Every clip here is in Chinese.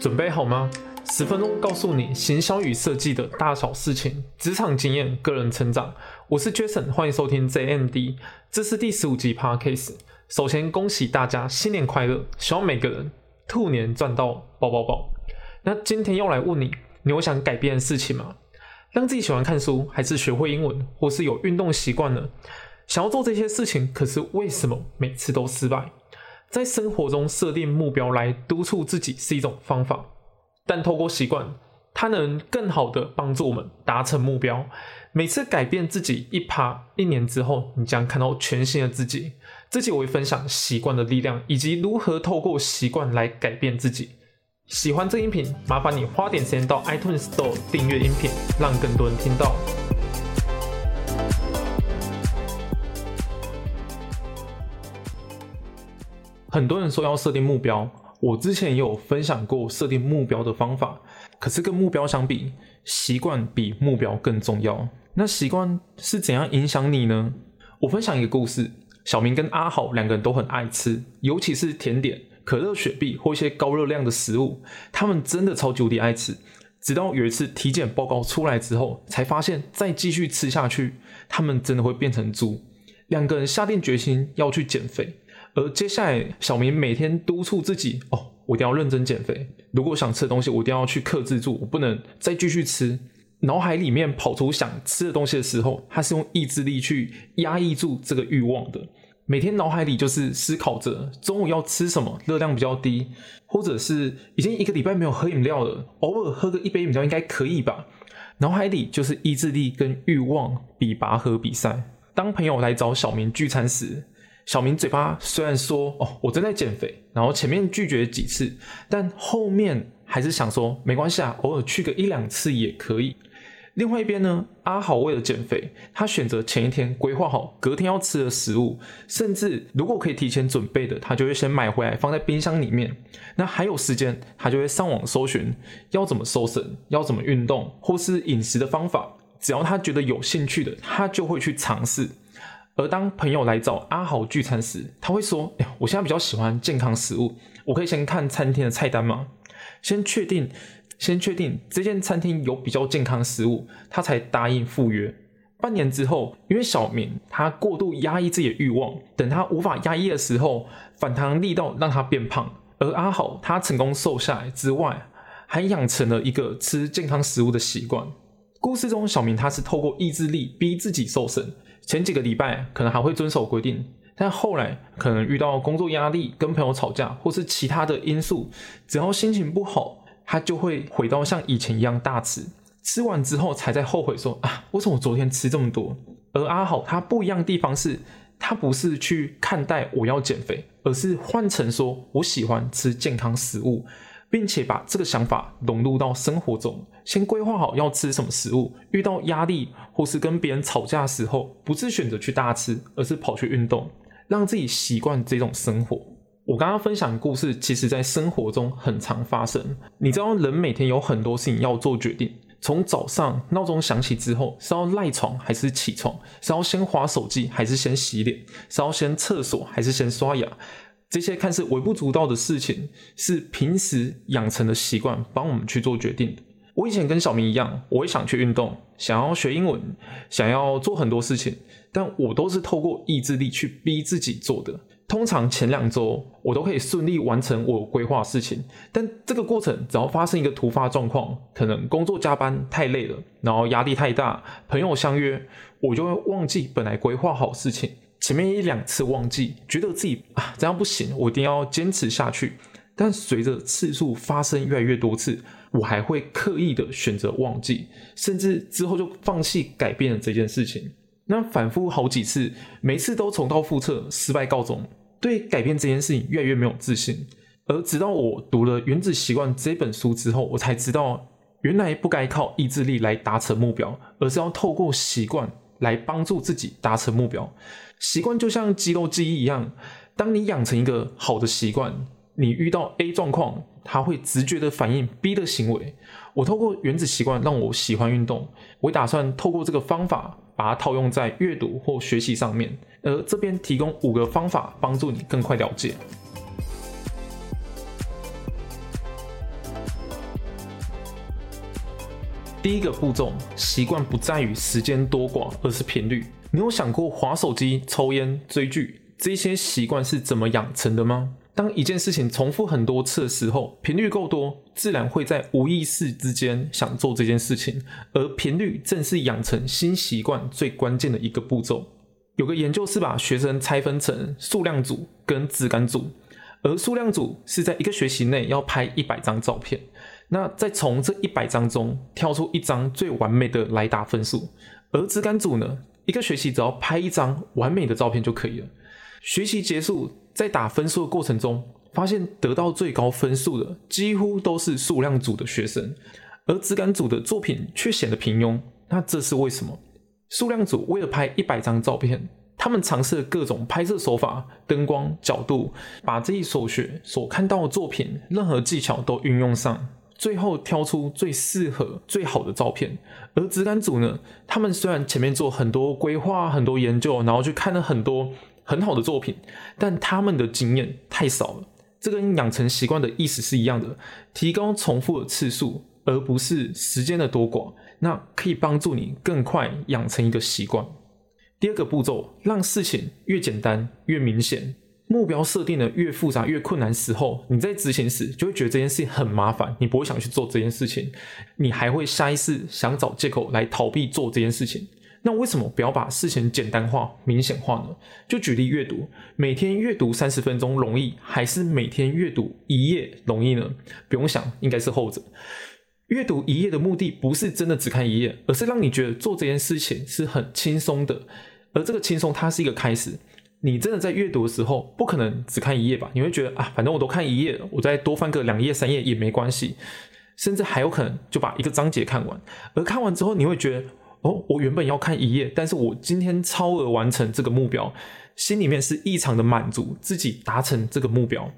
准备好吗？十分钟告诉你行销与设计的大小事情，职场经验、个人成长。我是 Jason，欢迎收听 JMD，这是第十五集 Podcast。首先恭喜大家新年快乐，希望每个人兔年赚到爆爆爆。那今天要来问你，你有想改变的事情吗？让自己喜欢看书，还是学会英文，或是有运动习惯呢？想要做这些事情，可是为什么每次都失败？在生活中设定目标来督促自己是一种方法，但透过习惯，它能更好的帮助我们达成目标。每次改变自己一趴，一年之后，你将看到全新的自己。这期我会分享习惯的力量，以及如何透过习惯来改变自己。喜欢这音频，麻烦你花点时间到 iTunes Store 订阅音频，让更多人听到。很多人说要设定目标，我之前也有分享过设定目标的方法。可是跟目标相比，习惯比目标更重要。那习惯是怎样影响你呢？我分享一个故事：小明跟阿豪两个人都很爱吃，尤其是甜点、可乐、雪碧或一些高热量的食物，他们真的超级无敌爱吃。直到有一次体检报告出来之后，才发现再继续吃下去，他们真的会变成猪。两个人下定决心要去减肥。而接下来，小明每天督促自己：哦，我一定要认真减肥。如果想吃的东西，我一定要去克制住，我不能再继续吃。脑海里面跑出想吃的东西的时候，他是用意志力去压抑住这个欲望的。每天脑海里就是思考着中午要吃什么，热量比较低，或者是已经一个礼拜没有喝饮料了，偶尔喝个一杯饮料应该可以吧？脑海里就是意志力跟欲望比拔河比赛。当朋友来找小明聚餐时，小明嘴巴虽然说哦，我正在减肥，然后前面拒绝几次，但后面还是想说没关系啊，偶尔去个一两次也可以。另外一边呢，阿豪为了减肥，他选择前一天规划好隔天要吃的食物，甚至如果可以提前准备的，他就会先买回来放在冰箱里面。那还有时间，他就会上网搜寻要怎么瘦身，要怎么运动，或是饮食的方法。只要他觉得有兴趣的，他就会去尝试。而当朋友来找阿豪聚餐时，他会说：“哎，我现在比较喜欢健康食物，我可以先看餐厅的菜单吗？先确定，先确定这间餐厅有比较健康食物，他才答应赴约。半年之后，因为小明他过度压抑自己的欲望，等他无法压抑的时候，反弹力道让他变胖。而阿豪他成功瘦下来之外，还养成了一个吃健康食物的习惯。故事中，小明他是透过意志力逼自己瘦身。”前几个礼拜可能还会遵守规定，但后来可能遇到工作压力、跟朋友吵架，或是其他的因素，只要心情不好，他就会回到像以前一样大吃。吃完之后才在后悔说啊，为什么我昨天吃这么多？而阿好他不一样的地方是，他不是去看待我要减肥，而是换成说我喜欢吃健康食物。并且把这个想法融入到生活中，先规划好要吃什么食物。遇到压力或是跟别人吵架的时候，不是选择去大吃，而是跑去运动，让自己习惯这种生活。我刚刚分享的故事，其实在生活中很常发生。你知道，人每天有很多事情要做决定，从早上闹钟响起之后，是要赖床还是起床？是要先划手机还是先洗脸？是要先厕所还是先刷牙？这些看似微不足道的事情，是平时养成的习惯，帮我们去做决定的。我以前跟小明一样，我也想去运动，想要学英文，想要做很多事情，但我都是透过意志力去逼自己做的。通常前两周我都可以顺利完成我规划事情，但这个过程只要发生一个突发状况，可能工作加班太累了，然后压力太大，朋友相约，我就会忘记本来规划好事情。前面一两次忘记，觉得自己啊这样不行，我一定要坚持下去。但随着次数发生越来越多次，我还会刻意的选择忘记，甚至之后就放弃改变了这件事情。那反复好几次，每次都重蹈覆辙，失败告终。对改变这件事情越来越没有自信。而直到我读了《原子习惯》这本书之后，我才知道，原来不该靠意志力来达成目标，而是要透过习惯来帮助自己达成目标。习惯就像肌肉记忆一样，当你养成一个好的习惯，你遇到 A 状况，它会直觉的反应 B 的行为。我透过原子习惯让我喜欢运动，我打算透过这个方法把它套用在阅读或学习上面。而这边提供五个方法，帮助你更快了解。第一个步骤，习惯不在于时间多寡，而是频率。你有想过划手机、抽烟、追剧这些习惯是怎么养成的吗？当一件事情重复很多次的时候，频率够多，自然会在无意识之间想做这件事情。而频率正是养成新习惯最关键的一个步骤。有个研究是把学生拆分成数量组跟质感组，而数量组是在一个学期内要拍一百张照片，那再从这一百张中挑出一张最完美的来打分数。而质感组呢，一个学期只要拍一张完美的照片就可以了。学习结束。在打分数的过程中，发现得到最高分数的几乎都是数量组的学生，而质感组的作品却显得平庸。那这是为什么？数量组为了拍一百张照片，他们尝试了各种拍摄手法、灯光角度，把这一所学所看到的作品任何技巧都运用上，最后挑出最适合、最好的照片。而质感组呢，他们虽然前面做很多规划、很多研究，然后去看了很多。很好的作品，但他们的经验太少了。这跟养成习惯的意思是一样的，提高重复的次数，而不是时间的多寡。那可以帮助你更快养成一个习惯。第二个步骤，让事情越简单越明显，目标设定的越复杂越困难时候，你在执行时就会觉得这件事情很麻烦，你不会想去做这件事情，你还会下意识想找借口来逃避做这件事情。那为什么不要把事情简单化、明显化呢？就举例阅读，每天阅读三十分钟容易，还是每天阅读一页容易呢？不用想，应该是后者。阅读一页的目的不是真的只看一页，而是让你觉得做这件事情是很轻松的。而这个轻松，它是一个开始。你真的在阅读的时候，不可能只看一页吧？你会觉得啊，反正我都看一页了，我再多翻个两页、三页也没关系，甚至还有可能就把一个章节看完。而看完之后，你会觉得。哦，我原本要看一页，但是我今天超额完成这个目标，心里面是异常的满足，自己达成这个目标。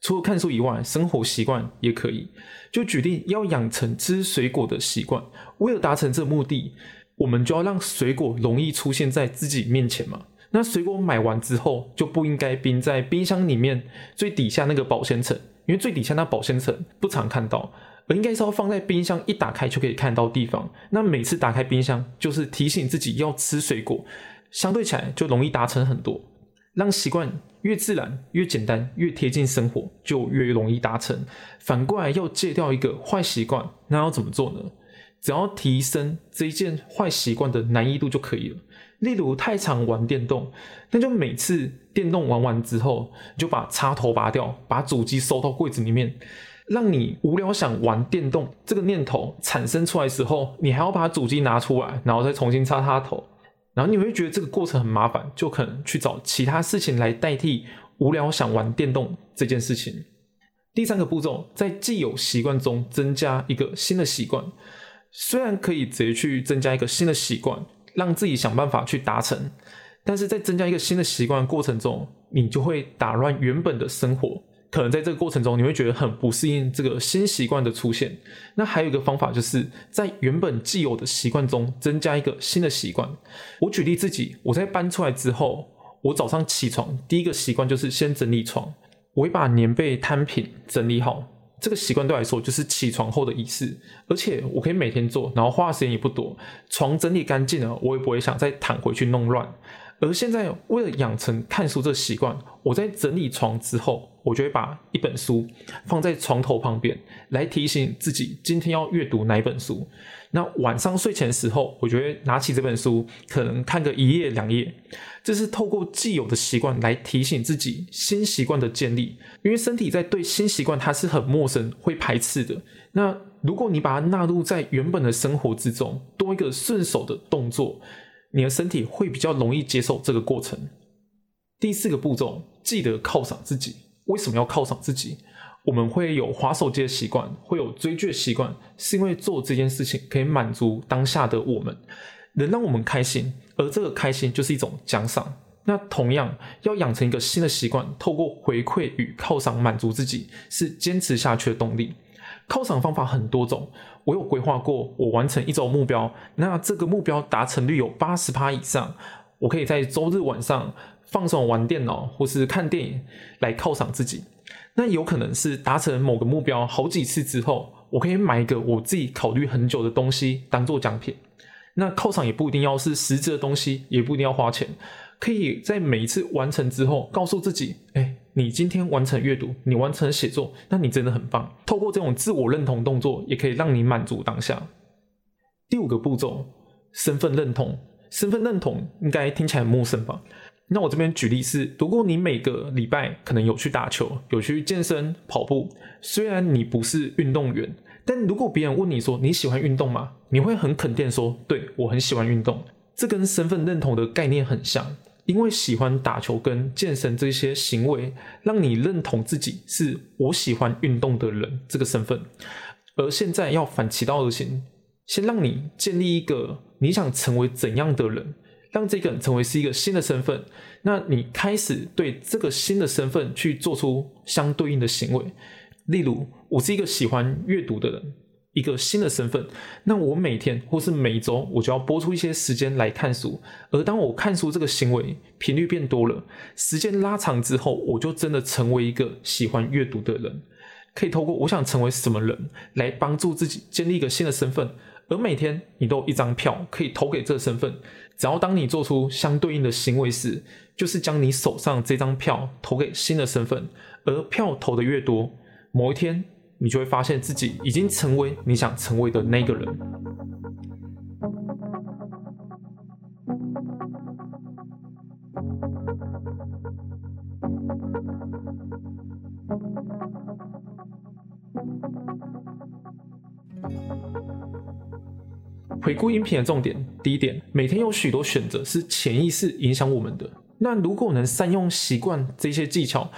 除了看书以外，生活习惯也可以。就决定要养成吃水果的习惯，为了达成这个目的，我们就要让水果容易出现在自己面前嘛。那水果买完之后，就不应该冰在冰箱里面最底下那个保鲜层，因为最底下那保鲜层不常看到。而应该是要放在冰箱一打开就可以看到地方。那每次打开冰箱，就是提醒自己要吃水果，相对起来就容易达成很多。让习惯越自然、越简单、越贴近生活，就越容易达成。反过来要戒掉一个坏习惯，那要怎么做呢？只要提升这一件坏习惯的难易度就可以了。例如太常玩电动，那就每次电动玩完之后，就把插头拔掉，把主机收到柜子里面。让你无聊想玩电动这个念头产生出来时候，你还要把主机拿出来，然后再重新插插头，然后你会觉得这个过程很麻烦，就可能去找其他事情来代替无聊想玩电动这件事情。第三个步骤，在既有习惯中增加一个新的习惯，虽然可以直接去增加一个新的习惯，让自己想办法去达成，但是在增加一个新的习惯过程中，你就会打乱原本的生活。可能在这个过程中，你会觉得很不适应这个新习惯的出现。那还有一个方法，就是在原本既有的习惯中增加一个新的习惯。我举例自己，我在搬出来之后，我早上起床第一个习惯就是先整理床，我会把棉被摊平整理好。这个习惯对我来说就是起床后的仪式，而且我可以每天做，然后花的时间也不多。床整理干净了，我也不会想再躺回去弄乱。而现在，为了养成看书这习惯，我在整理床之后，我就会把一本书放在床头旁边，来提醒自己今天要阅读哪本书。那晚上睡前时候，我就会拿起这本书，可能看个一页两页。这是透过既有的习惯来提醒自己新习惯的建立，因为身体在对新习惯它是很陌生、会排斥的。那如果你把它纳入在原本的生活之中，多一个顺手的动作。你的身体会比较容易接受这个过程。第四个步骤，记得犒赏自己。为什么要犒赏自己？我们会有滑手机的习惯，会有追剧的习惯，是因为做这件事情可以满足当下的我们，能让我们开心，而这个开心就是一种奖赏。那同样，要养成一个新的习惯，透过回馈与犒赏满足自己，是坚持下去的动力。犒赏方法很多种，我有规划过，我完成一周目标，那这个目标达成率有八十趴以上，我可以在周日晚上放松玩电脑或是看电影来犒赏自己。那有可能是达成某个目标好几次之后，我可以买一个我自己考虑很久的东西当做奖品。那犒赏也不一定要是实质的东西，也不一定要花钱，可以在每一次完成之后，告诉自己，哎，你今天完成阅读，你完成写作，那你真的很棒。透过这种自我认同动作，也可以让你满足当下。第五个步骤，身份认同。身份认同应该听起来很陌生吧？那我这边举例是，如果你每个礼拜可能有去打球，有去健身、跑步，虽然你不是运动员。但如果别人问你说你喜欢运动吗？你会很肯定说，对我很喜欢运动。这跟身份认同的概念很像，因为喜欢打球跟健身这些行为，让你认同自己是我喜欢运动的人这个身份。而现在要反其道而行，先让你建立一个你想成为怎样的人，让这个人成为是一个新的身份。那你开始对这个新的身份去做出相对应的行为。例如，我是一个喜欢阅读的人，一个新的身份。那我每天或是每周，我就要播出一些时间来看书。而当我看书这个行为频率变多了，时间拉长之后，我就真的成为一个喜欢阅读的人。可以透过我想成为什么人来帮助自己建立一个新的身份。而每天你都有一张票可以投给这个身份。只要当你做出相对应的行为时，就是将你手上这张票投给新的身份。而票投的越多，某一天，你就会发现自己已经成为你想成为的那个人。回顾音频的重点，第一点，每天有许多选择是潜意识影响我们的。那如果能善用习惯这些技巧。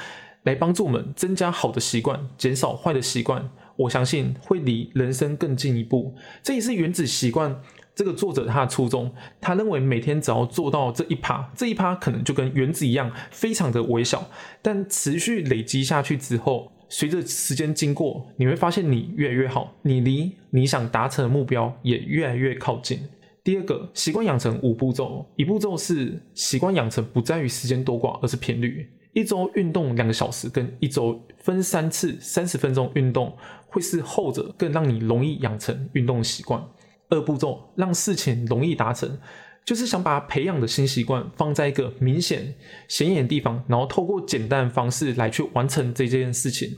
来帮助我们增加好的习惯，减少坏的习惯。我相信会离人生更进一步。这也是《原子习惯》这个作者他的初衷。他认为每天只要做到这一趴，这一趴可能就跟原子一样，非常的微小，但持续累积下去之后，随着时间经过，你会发现你越来越好，你离你想达成的目标也越来越靠近。第二个习惯养成五步骤，一步骤是习惯养成不在于时间多寡，而是频率。一周运动两个小时，跟一周分三次三十分钟运动，会是后者更让你容易养成运动习惯。二步骤让事情容易达成，就是想把培养的新习惯放在一个明显显眼的地方，然后透过简单的方式来去完成这件事情。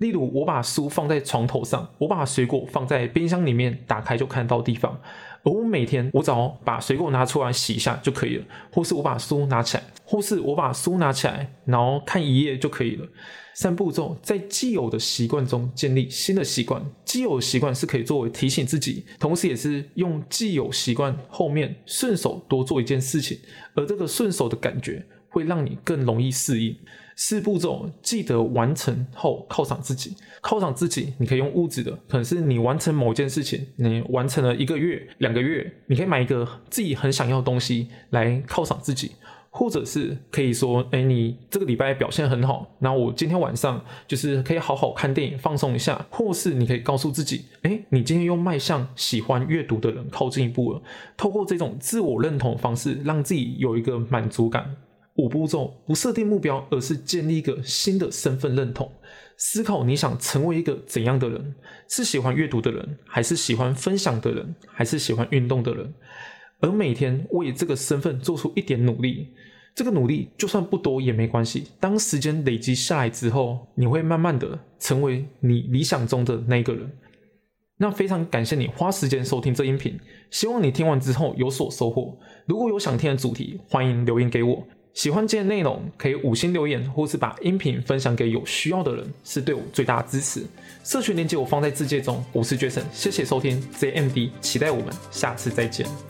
例如，我把书放在床头上，我把水果放在冰箱里面，打开就看到地方。而我每天，我只要把水果拿出来洗一下就可以了，或是我把书拿起来，或是我把书拿起来，然后看一页就可以了。三步骤，在既有的习惯中建立新的习惯。既有习惯是可以作为提醒自己，同时也是用既有习惯后面顺手多做一件事情，而这个顺手的感觉会让你更容易适应。四步骤，记得完成后犒赏自己。犒赏自己，你可以用物质的，可能是你完成某件事情，你完成了一个月、两个月，你可以买一个自己很想要的东西来犒赏自己，或者是可以说，哎，你这个礼拜表现很好，那我今天晚上就是可以好好看电影放松一下，或是你可以告诉自己，哎，你今天又迈向喜欢阅读的人靠近一步了。透过这种自我认同方式，让自己有一个满足感。五步骤不设定目标，而是建立一个新的身份认同。思考你想成为一个怎样的人？是喜欢阅读的人，还是喜欢分享的人，还是喜欢运动的人？而每天为这个身份做出一点努力，这个努力就算不多也没关系。当时间累积下来之后，你会慢慢的成为你理想中的那个人。那非常感谢你花时间收听这音频，希望你听完之后有所收获。如果有想听的主题，欢迎留言给我。喜欢今天内容，可以五星留言，或是把音频分享给有需要的人，是对我最大的支持。社群链接我放在字界中，我是 Jason，谢谢收听 ZMD，期待我们下次再见。